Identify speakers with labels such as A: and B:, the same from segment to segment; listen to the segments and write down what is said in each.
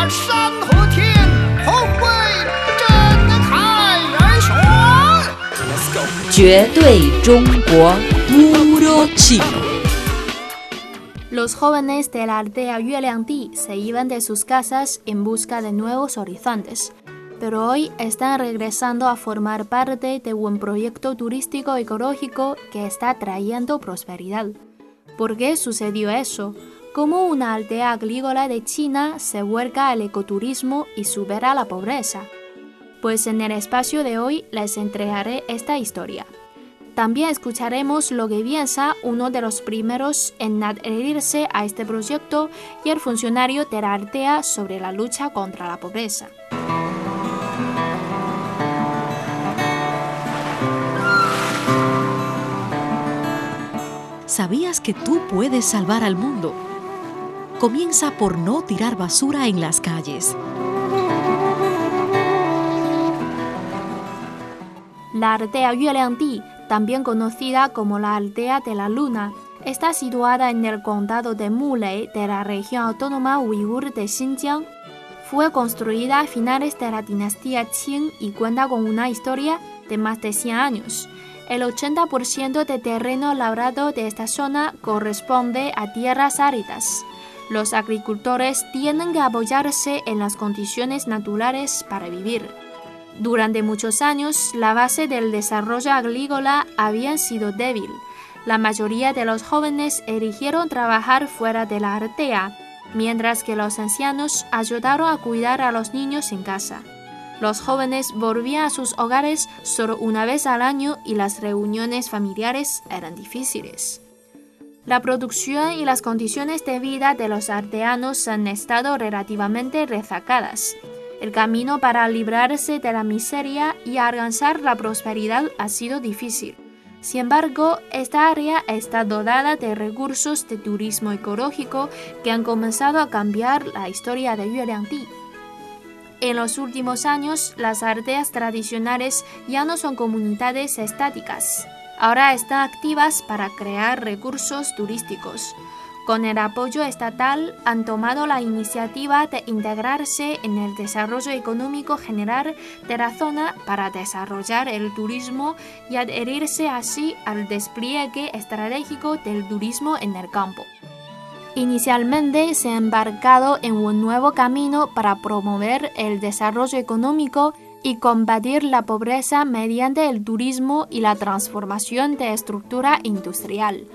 A: 把山河天，宏伟震撼人群。
B: 绝对中国 puro chino
C: Los jóvenes de la aldea Yueliangdi se iban de sus casas en busca de nuevos horizontes, pero hoy están regresando a formar parte de un proyecto turístico ecológico que está trayendo prosperidad. ¿Por qué sucedió eso? ¿Cómo una aldea agrícola de China se vuelca al ecoturismo y supera la pobreza? Pues en el espacio de hoy les entregaré esta historia. También escucharemos lo que piensa uno de los primeros en adherirse a este proyecto y el funcionario de sobre la lucha contra la pobreza.
B: ¿Sabías que tú puedes salvar al mundo? Comienza por no tirar basura en las calles.
C: La aldea Yueliangdi, también conocida como la aldea de la luna, está situada en el condado de Mulei de la región autónoma uigur de Xinjiang. Fue construida a finales de la dinastía Qing y cuenta con una historia de más de 100 años. El 80% de terreno labrado de esta zona corresponde a tierras áridas. Los agricultores tienen que apoyarse en las condiciones naturales para vivir. Durante muchos años, la base del desarrollo agrícola había sido débil. La mayoría de los jóvenes eligieron trabajar fuera de la aldea, mientras que los ancianos ayudaron a cuidar a los niños en casa. Los jóvenes volvían a sus hogares solo una vez al año y las reuniones familiares eran difíciles. La producción y las condiciones de vida de los aldeanos han estado relativamente rezacadas. El camino para librarse de la miseria y alcanzar la prosperidad ha sido difícil. Sin embargo, esta área está dotada de recursos de turismo ecológico que han comenzado a cambiar la historia de Yueliangdi. En los últimos años, las aldeas tradicionales ya no son comunidades estáticas. Ahora están activas para crear recursos turísticos. Con el apoyo estatal han tomado la iniciativa de integrarse en el desarrollo económico general de la zona para desarrollar el turismo y adherirse así al despliegue estratégico del turismo en el campo. Inicialmente se ha embarcado en un nuevo camino para promover el desarrollo económico y combatir la pobreza mediante el turismo y la transformación de estructura industrial.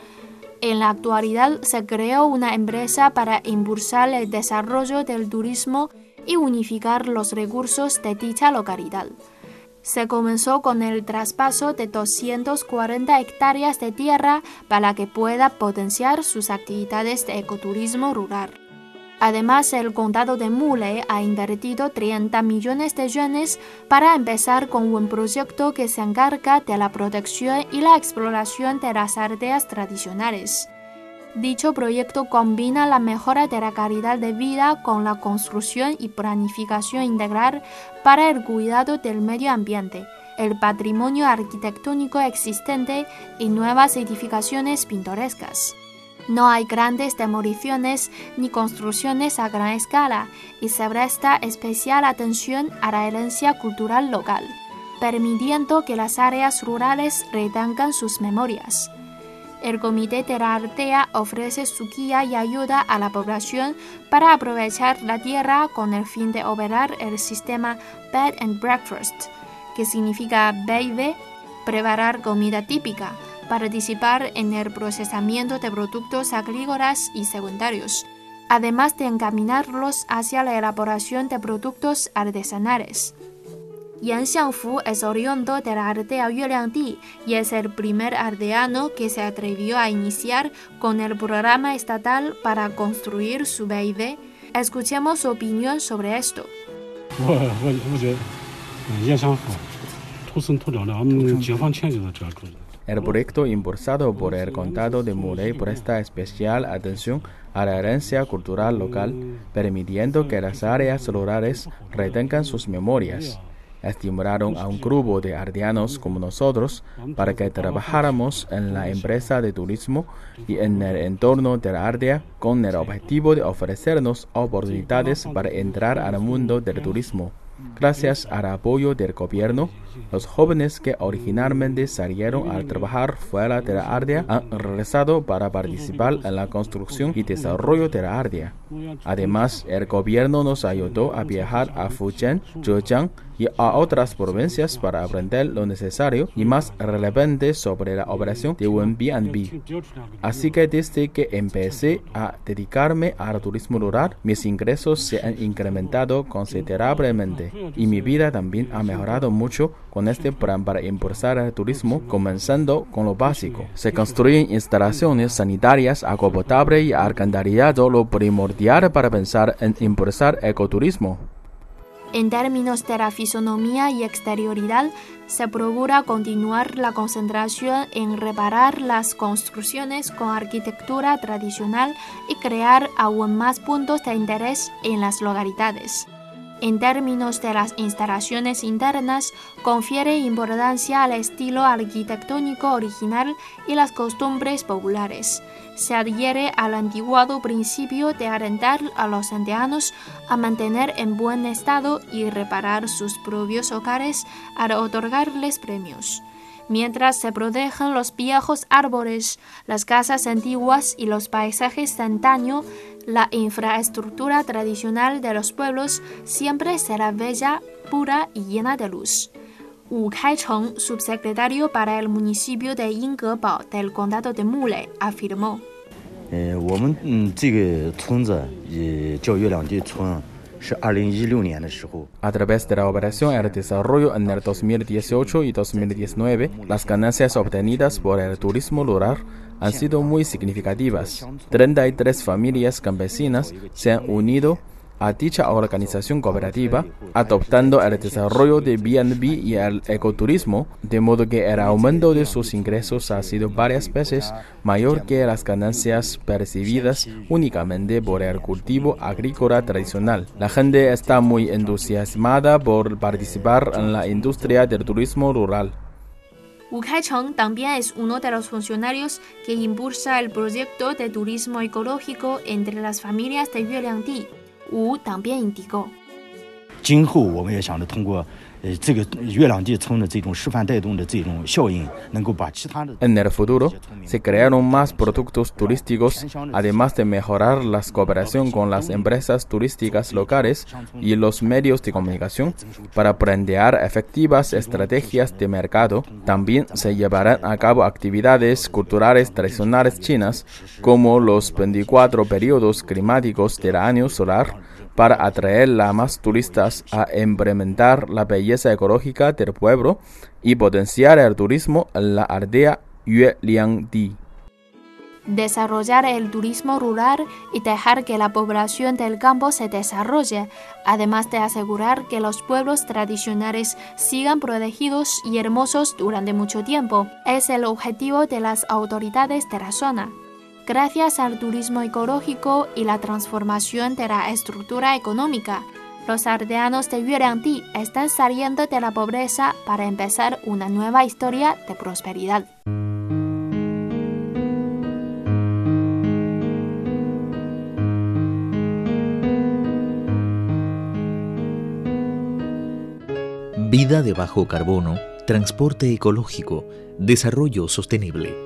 C: En la actualidad se creó una empresa para impulsar el desarrollo del turismo y unificar los recursos de dicha localidad. Se comenzó con el traspaso de 240 hectáreas de tierra para que pueda potenciar sus actividades de ecoturismo rural. Además, el condado de Mule ha invertido 30 millones de yuanes para empezar con un proyecto que se encarga de la protección y la exploración de las aldeas tradicionales. Dicho proyecto combina la mejora de la calidad de vida con la construcción y planificación integral para el cuidado del medio ambiente, el patrimonio arquitectónico existente y nuevas edificaciones pintorescas. No hay grandes demoliciones ni construcciones a gran escala y se presta especial atención a la herencia cultural local, permitiendo que las áreas rurales retengan sus memorias. El Comité de ofrece su guía y ayuda a la población para aprovechar la tierra con el fin de operar el sistema Bed and Breakfast, que significa BB, preparar comida típica, participar en el procesamiento de productos agrícolas y secundarios, además de encaminarlos hacia la elaboración de productos artesanales. Yan Xiangfu es oriundo de la aldea Yueliangdi y es el primer aldeano que se atrevió a iniciar con el programa estatal para construir su BID. Escuchemos su opinión sobre esto.
D: El proyecto impulsado por el condado de Murray presta especial atención a la herencia cultural local, permitiendo que las áreas rurales retengan sus memorias. estimularon a un grupo de ardianos como nosotros para que trabajáramos en la empresa de turismo y en el entorno de la Ardea con el objetivo de ofrecernos oportunidades para entrar al mundo del turismo. Gracias al apoyo del gobierno, los jóvenes que originalmente salieron a trabajar fuera de la Ardea han regresado para participar en la construcción y desarrollo de la Ardea. Además, el gobierno nos ayudó a viajar a Fujian, Zhejiang y a otras provincias para aprender lo necesario y más relevante sobre la operación de B&B. Así que desde que empecé a dedicarme al turismo rural, mis ingresos se han incrementado considerablemente y mi vida también ha mejorado mucho con este plan para impulsar el turismo, comenzando con lo básico. Se construyen instalaciones sanitarias, agua potable y alcantarillado, lo primordial para pensar en impulsar ecoturismo.
C: En términos de la fisonomía y exterioridad, se procura continuar la concentración en reparar las construcciones con arquitectura tradicional y crear aún más puntos de interés en las localidades. En términos de las instalaciones internas, confiere importancia al estilo arquitectónico original y las costumbres populares. Se adhiere al antiguado principio de alentar a los aldeanos a mantener en buen estado y reparar sus propios hogares al otorgarles premios mientras se protegen los viejos árboles, las casas antiguas y los paisajes de antaño, la infraestructura tradicional de los pueblos siempre será bella, pura y llena de luz. Wu Kaicheng, subsecretario para el municipio de Yinggebao del condado de Mule, afirmó.
E: Eh,
D: a través de la operación El Desarrollo en el 2018 y 2019, las ganancias obtenidas por el turismo rural han sido muy significativas. 33 familias campesinas se han unido a dicha organización cooperativa, adoptando el desarrollo de B&B y el ecoturismo, de modo que el aumento de sus ingresos ha sido varias veces mayor que las ganancias percibidas únicamente por el cultivo agrícola tradicional. La gente está muy entusiasmada por participar en la industria del turismo rural.
C: Wu Kaicheng también es uno de los funcionarios que impulsa el proyecto de turismo ecológico entre las familias de 五党边影抵购，
E: 今后我们也想着通过。
D: En el futuro, se crearon más productos turísticos, además de mejorar la cooperación con las empresas turísticas locales y los medios de comunicación para plantear efectivas estrategias de mercado. También se llevarán a cabo actividades culturales tradicionales chinas, como los 24 periodos climáticos del año solar, para atraer a más turistas a implementar la belleza ecológica del pueblo y potenciar el turismo en la aldea Yueliangdi.
C: Desarrollar el turismo rural y dejar que la población del campo se desarrolle, además de asegurar que los pueblos tradicionales sigan protegidos y hermosos durante mucho tiempo, es el objetivo de las autoridades de la zona. Gracias al turismo ecológico y la transformación de la estructura económica, los aldeanos de Yueliangdi están saliendo de la pobreza para empezar una nueva historia de prosperidad.
B: Vida de bajo carbono, transporte ecológico, desarrollo sostenible